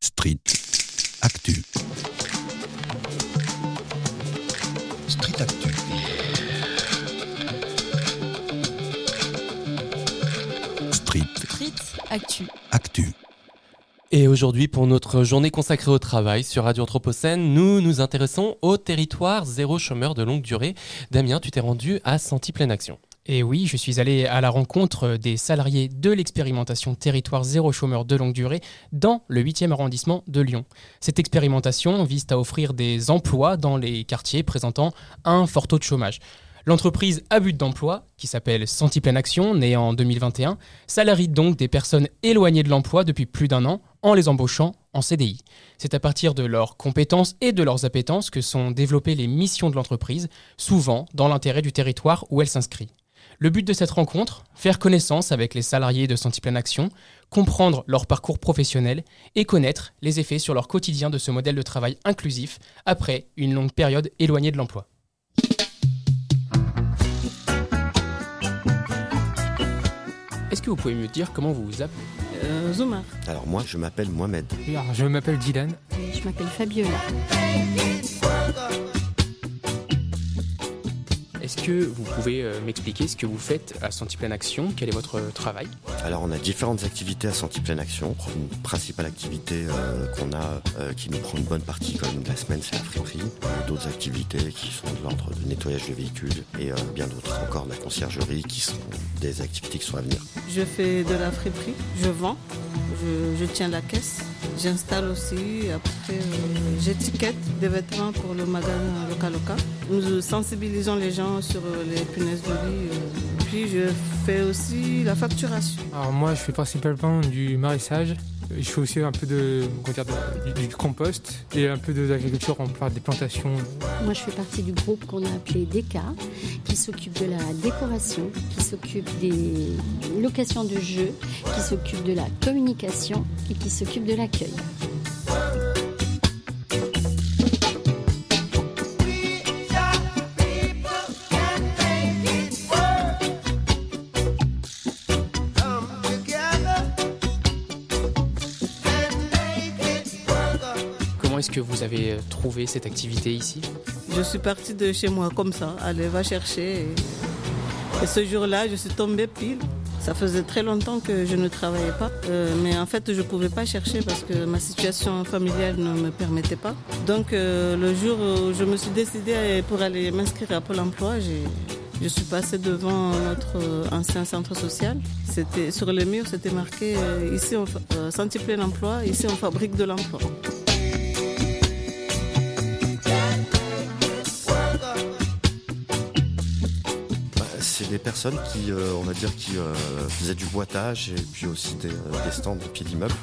Street Actu. Street Actu. Street Street Actu. Actu. Et aujourd'hui, pour notre journée consacrée au travail sur Radio Anthropocène, nous nous intéressons au territoire zéro chômeur de longue durée. Damien, tu t'es rendu à Senti Pleine Action. Et oui, je suis allé à la rencontre des salariés de l'expérimentation Territoire zéro chômeur de longue durée dans le 8e arrondissement de Lyon. Cette expérimentation vise à offrir des emplois dans les quartiers présentant un fort taux de chômage. L'entreprise à but d'emploi, qui s'appelle Senti Pleine Action, née en 2021, salarie donc des personnes éloignées de l'emploi depuis plus d'un an en les embauchant en CDI. C'est à partir de leurs compétences et de leurs appétences que sont développées les missions de l'entreprise, souvent dans l'intérêt du territoire où elle s'inscrit. Le but de cette rencontre, faire connaissance avec les salariés de Senti Pleine Action, comprendre leur parcours professionnel et connaître les effets sur leur quotidien de ce modèle de travail inclusif après une longue période éloignée de l'emploi. Est-ce que vous pouvez me dire comment vous vous appelez? Euh, Zoumar. Alors moi, je m'appelle Mohamed. Alors, Je m'appelle Dylan. Et Je m'appelle Fabiola. Que vous pouvez euh, m'expliquer ce que vous faites à Senti Pleine Action? Quel est votre euh, travail? Alors on a différentes activités à Senti Pleine Action. Une principale activité euh, qu'on a, euh, qui nous prend une bonne partie quand même de la semaine, c'est la friperie. D'autres activités qui sont de l'ordre de nettoyage de véhicules et euh, bien d'autres encore, de la conciergerie, qui sont des activités qui sont à venir. Je fais de la friperie, je vends, je, je tiens la caisse, j'installe aussi, après euh, j'étiquette des vêtements pour le magasin local local. Nous sensibilisons les gens sur euh, les punaises de lit. euh, puis je fais aussi la facturation. Alors moi je fais principalement du maraîchage. Je fais aussi un peu de, dire, du, compost et un peu de l'agriculture, on parle des plantations. Moi, je fais partie du groupe qu'on a appelé DECA, qui s'occupe de la décoration, qui s'occupe des locations de jeux, qui s'occupe de la communication et qui s'occupe de l'accueil. Vous avez euh, trouvé cette activité ici Je suis partie de chez moi comme ça, allez, va chercher. Et, ce jour-là, je suis tombée pile. Ça faisait très longtemps que je ne travaillais pas, Euh, mais en fait, je ne pouvais pas chercher parce que ma situation familiale ne me permettait pas. Donc, euh, le jour où je me suis décidée pour aller m'inscrire à Pôle emploi, je suis passée devant notre ancien centre social. Sur les murs, c'était marqué ici on plein emploi, ici on fabrique de l'emploi. Personnes qui, euh, on va dire, qui euh, faisaient du boitage et puis aussi des, euh, stands au pied d'immeubles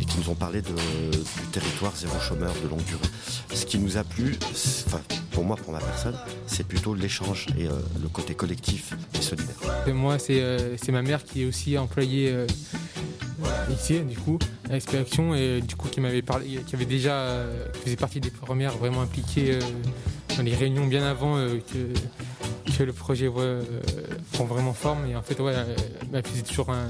et qui nous ont parlé du territoire zéro chômeur de longue durée. Ce qui nous a plu, enfin, pour moi, pour ma personne, c'est plutôt l'échange et le côté collectif et solidaire. Et moi c'est ma mère qui est aussi employée ici du coup à Expériction et du coup qui m'avait parlé, qui avait déjà, faisait partie des premières vraiment impliquées dans les réunions bien avant que, que le projet vraiment forme et en fait ouais, euh, elle faisait toujours un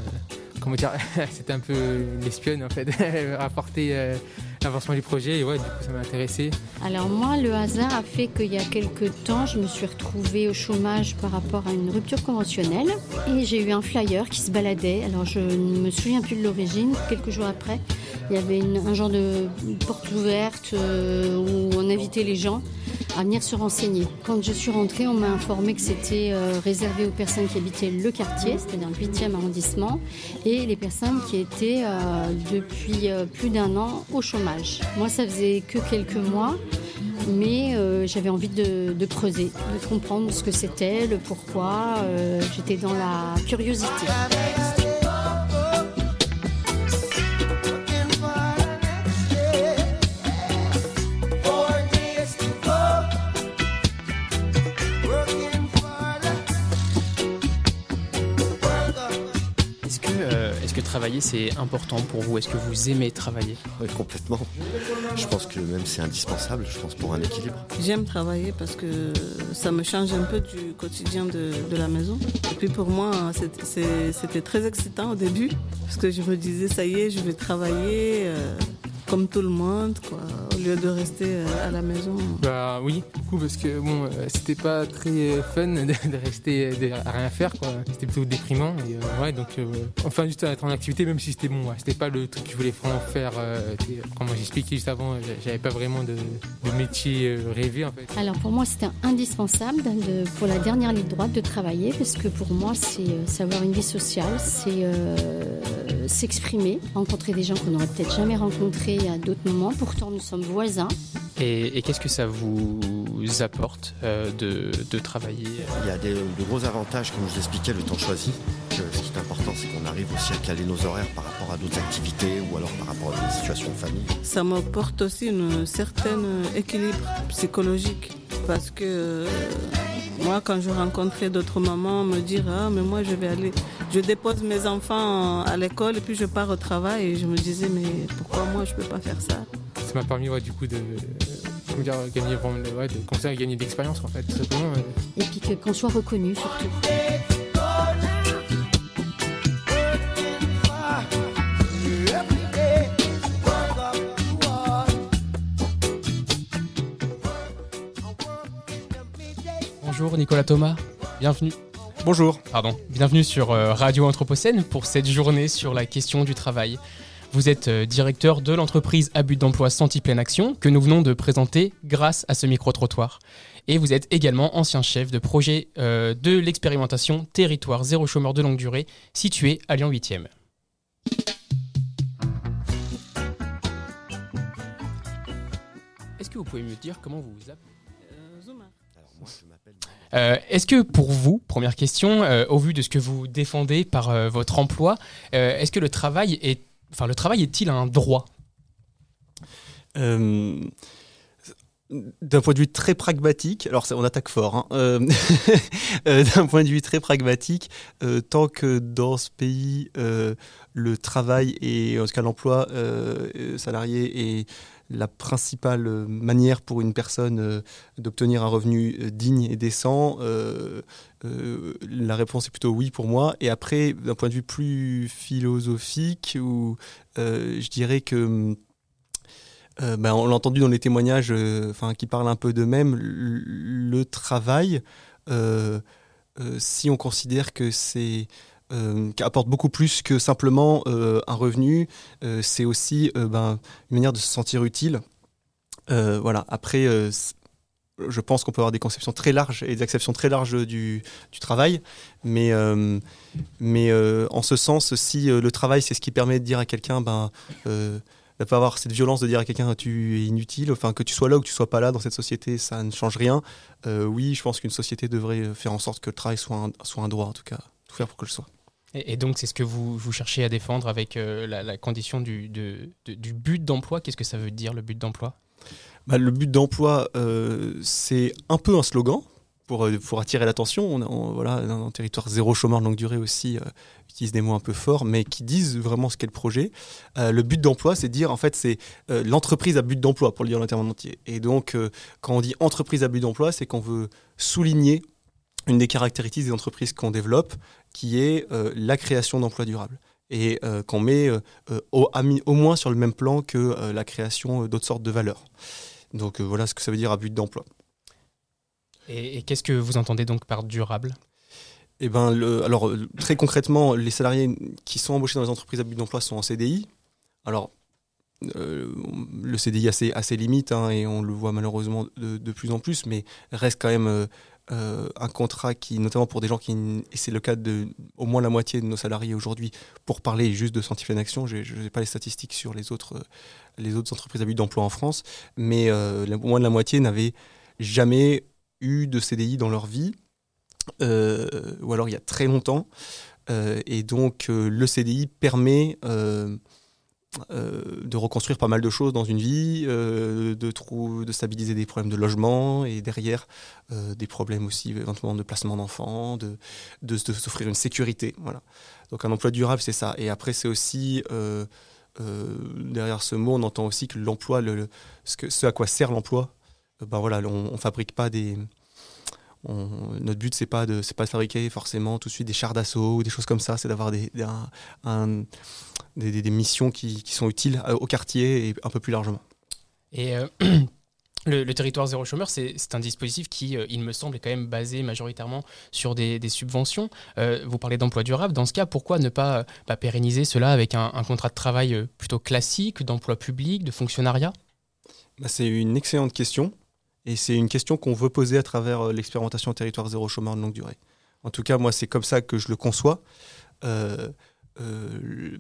comment dire, c'était un peu l'espionne en fait, elle rapportait euh, l'avancement du projet et ouais du coup ça m'a intéressé. Alors moi, le hasard a fait qu'il y a quelques temps, je me suis retrouvée au chômage par rapport à une rupture conventionnelle et j'ai eu un flyer qui se baladait. Alors je ne me souviens plus de l'origine. Quelques jours après, il y avait une- un genre de porte ouverte euh, où on invitait les gens à venir se renseigner. Quand je suis rentrée, on m'a informé que c'était euh, réservé aux personnes qui habitaient le quartier, c'est-à-dire le 8e arrondissement, et les personnes qui étaient euh, depuis euh, plus d'un an au chômage. Moi, ça faisait que quelques mois, mais j'avais envie de, creuser, de comprendre ce que c'était, le pourquoi. J'étais dans la curiosité. Travailler c'est important pour vous Est-ce que vous aimez travailler? Ouais, complètement. Je pense que même c'est indispensable, je pense, pour un équilibre. J'aime travailler parce que ça me change un peu du quotidien de, de la maison. Et puis pour moi, c'était très excitant au début parce que je me disais, ça y est, je vais travailler. euh, comme tout le monde, quoi, lieu de rester euh, à la maison. Bah oui, du coup, parce que bon, euh, c'était pas très fun de, rester de- à rien faire, quoi. C'était plutôt déprimant. Et, euh, ouais, donc, euh, enfin, juste à être en activité, même si c'était bon, ouais, c'était pas le truc que je voulais vraiment faire. Euh, comme j'expliquais juste avant, euh, j'avais pas vraiment de, de métier euh, rêvé, en fait. Alors pour moi, c'était indispensable de- pour la dernière ligne droite de travailler parce que pour moi, c'est euh, savoir une vie sociale, c'est euh, s'exprimer, rencontrer des gens qu'on n'aurait peut-être jamais rencontrés à d'autres moments. Pourtant, nous sommes voisins. Et, et qu'est-ce que ça vous apporte euh, de, de travailler Il y a des, de gros avantages, comme je vous expliquais, le temps choisi. Que ce qui est important, c'est qu'on arrive aussi à caler nos horaires par rapport à d'autres activités ou alors par rapport à des situations de famille. Ça m'apporte aussi un certain équilibre psychologique parce que euh, moi, quand je rencontrais d'autres mamans, me dire ah mais moi je vais aller, je dépose mes enfants à l'école et puis je pars au travail et je me disais mais pourquoi moi je peux pas faire ça? Ça m'a permis, ouais, du coup, de, euh, dire, gagner ouais, de commencer à gagner de l'expérience, en fait, tout simplement. ouais. Et puis que- qu'on soit reconnu surtout. Bonjour Nicolas Thomas, bienvenue. Bonjour. Pardon, bienvenue sur euh, Radio Anthropocène pour cette journée sur la question du travail. Vous êtes euh, directeur de l'entreprise à but d'emploi Senti Pleine Action que nous venons de présenter grâce à ce micro-trottoir. Et vous êtes également ancien chef de projet euh, de l'expérimentation Territoire zéro chômeur de longue durée situé à Lyon 8e. Est-ce que vous pouvez me dire comment vous vous appelez? Euh, Zouma. Alors moi, je m'appelle... Euh, Est-ce que pour vous, première question, euh, au vu de ce que vous défendez par euh, votre emploi, euh, est-ce que le travail est, enfin le travail est-il un droit? Euh, D'un point de vue très pragmatique, alors on attaque fort, hein, euh, euh, d'un point de vue très pragmatique, tant que dans ce pays, le travail et en tout cas l'emploi salarié est la principale euh, manière pour une personne euh, d'obtenir un revenu euh, digne et décent, la réponse est plutôt oui pour moi. Et après, d'un point de vue plus philosophique, où je dirais que euh, ben, on l'a entendu dans les témoignages qui parlent un peu d'eux-mêmes, le, travail, si on considère que c'est euh, qu'apporte beaucoup plus que simplement euh, un revenu, euh, c'est aussi ben, une manière de se sentir utile. Voilà. Après, je pense qu'on peut avoir des conceptions très larges et des acceptions très larges du, travail, mais, mais en ce sens, si le travail, c'est ce qui permet de dire à quelqu'un, ben, de pas avoir cette violence de dire à quelqu'un tu es inutile, enfin que tu sois là ou que tu sois pas là dans cette société, ça ne change rien. Oui, je pense qu'une société devrait faire en sorte que le travail soit un droit, en tout cas, tout faire pour que le soit. Et, donc c'est ce que vous, cherchez à défendre avec euh, la, condition du, du but d'emploi. Qu'est-ce que ça veut dire le but d'emploi? Bah, le but d'emploi, euh, c'est un peu un slogan pour, euh, pour attirer l'attention. On, on- voilà, dans un territoire zéro chômeur longue durée aussi, euh, utilise des mots un peu forts, mais qui disent vraiment ce qu'est le projet. Le but d'emploi, c'est dire, en fait, c'est l'entreprise à but d'emploi, pour le dire en termes en entier. Et donc, quand on dit entreprise à but d'emploi, c'est qu'on veut souligner une des caractéristiques des entreprises qu'on développe, qui est euh, la création d'emplois durables. Et euh, qu'on met euh, au, moins sur le même plan que la création d'autres sortes de valeurs. Donc voilà ce que ça veut dire à but d'emploi. Et, et qu'est-ce que vous entendez donc par durable? Eh ben, le- alors très concrètement, les salariés qui sont embauchés dans les entreprises à but d'emploi sont en CDI. Alors euh, le CDI a ses, a ses limites hein, et on le voit malheureusement de, de plus en plus, mais reste quand même euh, un contrat qui, notamment pour des gens qui, et c'est le cas de au moins la moitié de nos salariés aujourd'hui, pour parler juste de Scientifique Action, je n'ai pas les statistiques sur les autres, euh, les autres entreprises à but d'emploi en France, mais euh, la- au moins de la moitié n'avaient jamais eu de CDI dans leur vie, euh, ou alors il y a très longtemps. Et donc le CDI permet euh, de reconstruire pas mal de choses dans une vie, euh, de, de stabiliser des problèmes de logement et derrière euh, des problèmes aussi éventuellement de placement d'enfants, de, de, s'offrir une sécurité. Voilà. Donc un emploi durable, c'est ça. Et après, c'est aussi, derrière ce mot, on entend aussi que l'emploi, le, ce, à quoi sert l'emploi, ben voilà, on ne fabrique pas des... on- notre but c'est pas de pas de fabriquer forcément tout de suite des chars d'assaut ou des choses comme ça, c'est d'avoir des, un- des, des- des missions qui, qui sont utiles euh, au quartier et un peu plus largement. Et euh, le, le territoire zéro chômeur, c'est un dispositif qui, euh, il me semble, est quand même basé majoritairement sur des, des subventions. Euh, vous parlez d'emploi durable. Dans ce cas, pourquoi ne pas, pas pérenniser cela avec un, un contrat de travail plutôt classique, d'emploi public, de fonctionnariat? Bah, c'est une excellente question et c'est une question qu'on veut poser à travers l'expérimentation territoire zéro chômeur de longue durée. En tout cas, moi, c'est comme ça que je le conçois. Euh,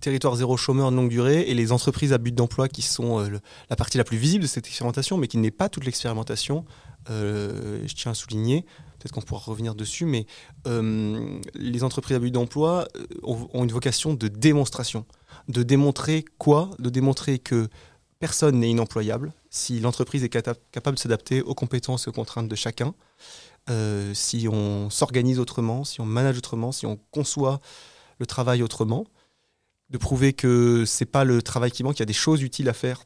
territoire zéro chômeur de longue durée et les entreprises à but d'emploi qui sont euh, la partie la plus visible de cette expérimentation, mais qui n'est pas toute l'expérimentation. euh, je tiens à souligner, peut-être qu'on pourra revenir dessus, mais les entreprises à but d'emploi ont, ont une vocation de démonstration. De démontrer quoi? De démontrer que personne n'est inemployable si l'entreprise est capable de s'adapter aux compétences et aux contraintes de chacun, si on s'organise autrement, si on manage autrement, si on conçoit le travail autrement, de prouver que c'est pas le travail qui manque, il y a des choses utiles à faire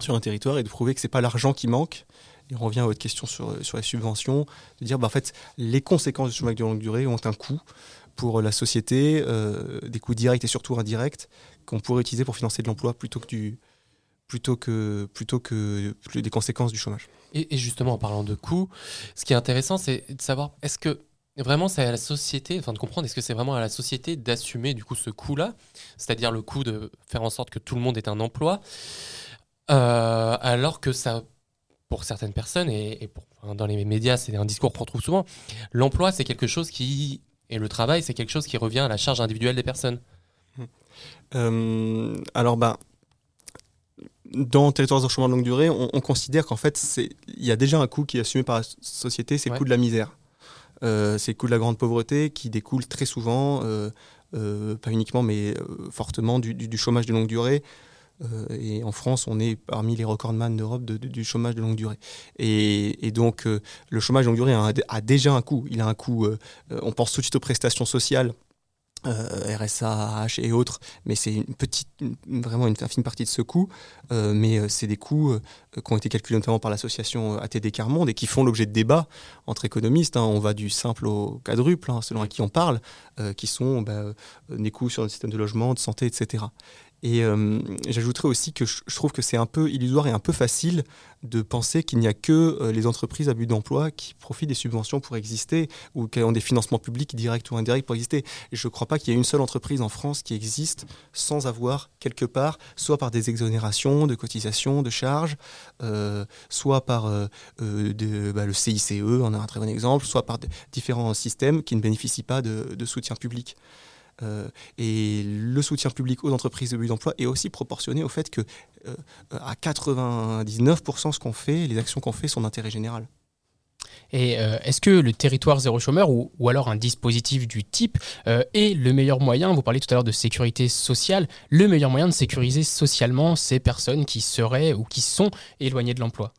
sur un territoire et de prouver que c'est pas l'argent qui manque. Et on revient à votre question sur, sur les subventions, de dire bah, en fait les conséquences du chômage de longue durée ont un coût pour la société, euh, des coûts directs et surtout indirects qu'on pourrait utiliser pour financer de l'emploi plutôt que du plutôt que plutôt que des conséquences du chômage. Et justement, en parlant de coûts, ce qui est intéressant, c'est de savoir est-ce que vraiment c'est à la société, enfin de comprendre est-ce que c'est vraiment à la société d'assumer du coup ce coût-là, c'est-à-dire le coût de faire en sorte que tout le monde ait un emploi, euh, alors que ça, pour certaines personnes et, et pour, enfin, dans les médias, c'est un discours qu'on retrouve souvent, l'emploi c'est quelque chose qui et le travail c'est quelque chose qui revient à la charge individuelle des personnes. Euh, alors, bah, dans Territoires zéro chômeur de longue durée, on, on considère qu'en fait, il y a déjà un coût qui est assumé par la société, c'est le Ouais. coût de la misère. Euh, c'est le coût de la grande pauvreté qui découle très souvent, euh, euh, pas uniquement, mais fortement du, chômage de longue durée. Et en France, on est parmi les recordman d'Europe de- de- du chômage de longue durée. Et, donc, le chômage de longue durée a, déjà un coût. Il a un coût, on pense tout de suite aux prestations sociales, euh, RSA, AH et autres, mais c'est une petite, vraiment une infime partie de ce coût. Euh, mais euh, c'est des coûts euh, qui ont été calculés notamment par l'association ATD Carmonde et qui font l'objet de débats entre économistes. hein. On va du simple au quadruple, hein, selon à qui on parle, qui sont bah, des coûts sur le système de logement, de santé, etc. Et euh, j'ajouterais aussi que je trouve que c'est un peu illusoire et un peu facile de penser qu'il n'y a que euh, les entreprises à but d'emploi qui profitent des subventions pour exister ou qui ont des financements publics directs ou indirects pour exister. Je ne crois pas qu'il y ait une seule entreprise en France qui existe sans avoir quelque part, soit par des exonérations de cotisations, de charges, euh, soit par bah, le CICE, on a un très bon exemple, soit par différents systèmes qui ne bénéficient pas de soutien public. Euh, et le soutien public aux entreprises de but d'emploi est aussi proportionné au fait que euh, à 99% ce qu'on fait, les actions qu'on fait sont d'intérêt général. Et euh, est-ce que le territoire zéro chômeur ou, ou alors un dispositif du type euh, est le meilleur moyen, vous parliez tout à l'heure de sécurité sociale, le meilleur moyen de sécuriser socialement ces personnes qui seraient ou qui sont éloignées de l'emploi?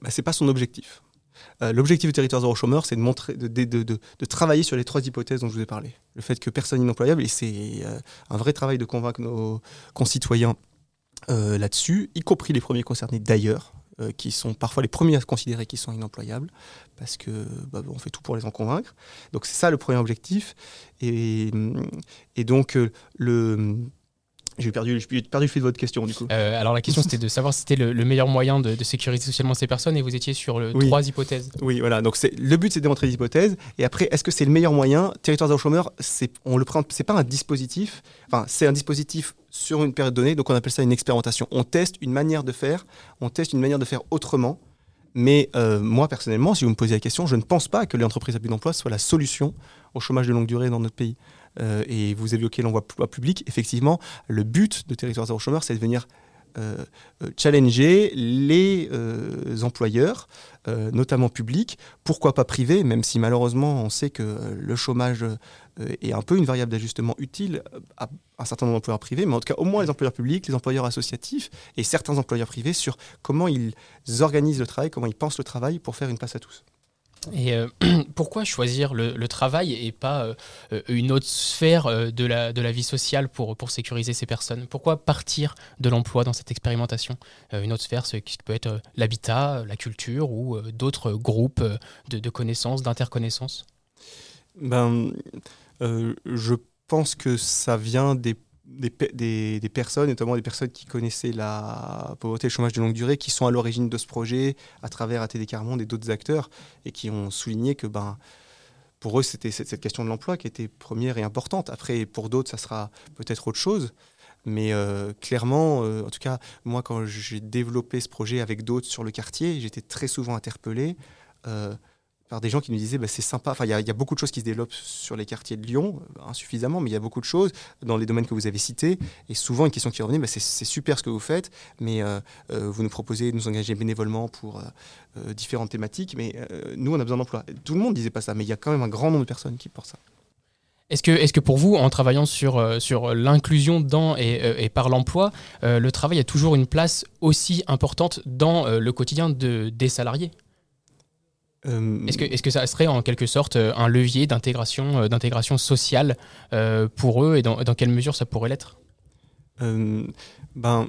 Bah, c'est pas son objectif. Euh, L'objectif du territoire zéro chômeur, c'est de, montrer, de, travailler sur les trois hypothèses dont je vous ai parlé. Le fait que personne n'est inemployable, et c'est euh, un vrai travail de convaincre nos concitoyens euh, là-dessus, y compris les premiers concernés d'ailleurs, qui sont parfois les premiers à se considérer qu'ils sont inemployables, parce que bah, on fait tout pour les en convaincre. Donc c'est ça le premier objectif. Et, donc le j'ai perdu, perdu le fil de votre question du coup. Euh, alors la question c'était de savoir si c'était le, le, meilleur moyen de, de, sécuriser socialement ces personnes et vous étiez sur le, oui. trois hypothèses. Oui, voilà. Donc le but c'est de démontrer les hypothèses et après est-ce que c'est le meilleur moyen? Territoire zéro chômeur, on le prend, c'est pas un dispositif. Enfin, c'est un dispositif sur une période donnée, donc on appelle ça une expérimentation. On teste une manière de faire, on teste une manière de faire autrement. Mais euh, moi personnellement, si vous me posez la question, je ne pense pas que l'entreprise à but d'emploi soit la solution au chômage de longue durée dans notre pays. Euh, et vous évoquez l'envoi public. Effectivement, le but de Territoire Zéro Chômeur, c'est de venir euh, challenger les euh, employeurs, euh, notamment publics, pourquoi pas privés, même si malheureusement on sait que le chômage euh, est un peu une variable d'ajustement utile à un certain nombre d'employeurs privés, mais en tout cas au moins les employeurs publics, les employeurs associatifs et certains employeurs privés sur comment ils organisent le travail, comment ils pensent le travail pour faire une place à tous. Et euh, pourquoi choisir le, travail et pas euh, une autre sphère euh, de, la, de la vie sociale pour, pour sécuriser ces personnes? Pourquoi partir de l'emploi dans cette expérimentation? Une autre sphère, ce qui peut être l'habitat, la culture ou d'autres groupes de, de connaissances, d'interconnaissances? Ben, je pense que ça vient des, des, pe- des- des personnes, notamment des personnes qui connaissaient la pauvreté et le chômage de longue durée, qui sont à l'origine de ce projet à travers ATD Carmonde et d'autres acteurs, et qui ont souligné que ben, pour eux, c'était cette, cette question de l'emploi qui était première et importante. Après, pour d'autres, ça sera peut-être autre chose. Mais euh, clairement, euh, en tout cas, moi, quand j'ai développé ce projet avec d'autres sur le quartier, j'étais très souvent interpellé euh, par des gens qui nous disaient bah, c'est sympa. Enfin, il y, a- beaucoup de choses qui se développent sur les quartiers de Lyon, euh, insuffisamment, mais il y a beaucoup de choses dans les domaines que vous avez cités. Et souvent, une question qui revenait bah, c'est super ce que vous faites, mais euh, euh, vous nous proposez de nous engager bénévolement pour différentes thématiques. Mais nous, on a besoin d'emploi. Tout le monde disait pas ça, mais il y a quand même un grand nombre de personnes qui pensent ça. Est-ce que, est que pour vous, en travaillant sur, sur l'inclusion dans et, et par l'emploi, le travail a toujours une place aussi importante dans le quotidien de, des salariés? Euh, Est-ce que, est que ça serait en quelque sorte euh, un levier d'intégration euh, d'intégration sociale euh, pour eux et dans, dans quelle mesure ça pourrait l'être? Euh, ben,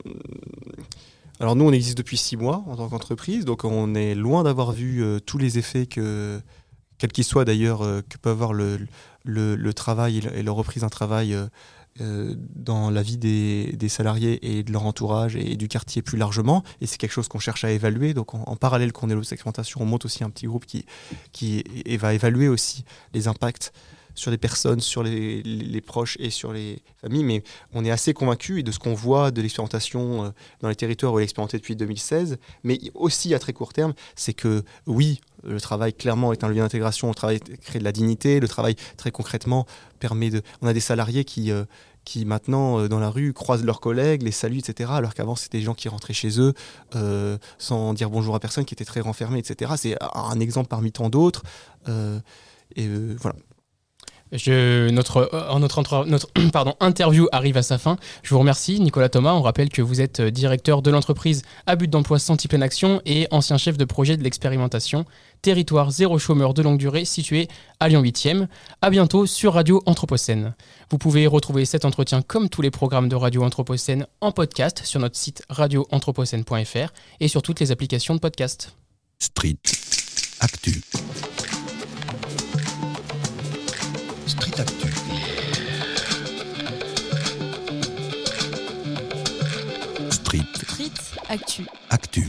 alors nous, on existe depuis six mois en tant qu'entreprise, donc on est loin d'avoir vu tous les effets que, quels qu'ils soient d'ailleurs, que peut avoir le, le, le travail et la reprise d'un travail euh, dans la vie des, salariés et de leur entourage et du quartier plus largement. Et c'est quelque chose qu'on cherche à évaluer. Donc en, parallèle qu'on développe cette expérimentation, on monte aussi un petit groupe qui, qui va évaluer aussi les impacts sur les personnes, sur les, proches et sur les familles. Mais on est assez convaincu de ce qu'on voit de l'expérimentation euh, dans les territoires où elle est expérimentée depuis 2016, mais aussi à très court terme, c'est que oui, le travail clairement est un levier d'intégration, le travail crée de la dignité, le travail très concrètement permet de... On a des salariés qui... euh, qui maintenant euh, dans la rue croisent leurs collègues, les saluent, etc. Alors qu'avant c'était des gens qui rentraient chez eux sans dire bonjour à personne, qui étaient très renfermés, etc. C'est un exemple parmi tant d'autres. Et voilà. Je, notre, euh, notre, interview arrive à sa fin. Je vous remercie, Nicolas Thomas. On rappelle que vous êtes euh, directeur de l'entreprise à but d'emploi Santi Pleine Action et ancien chef de projet de l'expérimentation Territoire zéro chômeur de longue durée situé à Lyon 8e. À bientôt sur Radio Anthropocène. Vous pouvez retrouver cet entretien comme tous les programmes de Radio Anthropocène en podcast sur notre site radioanthropocène.fr et sur toutes les applications de podcast. Street Actu. Street Actu. Street Street Actu. Actu.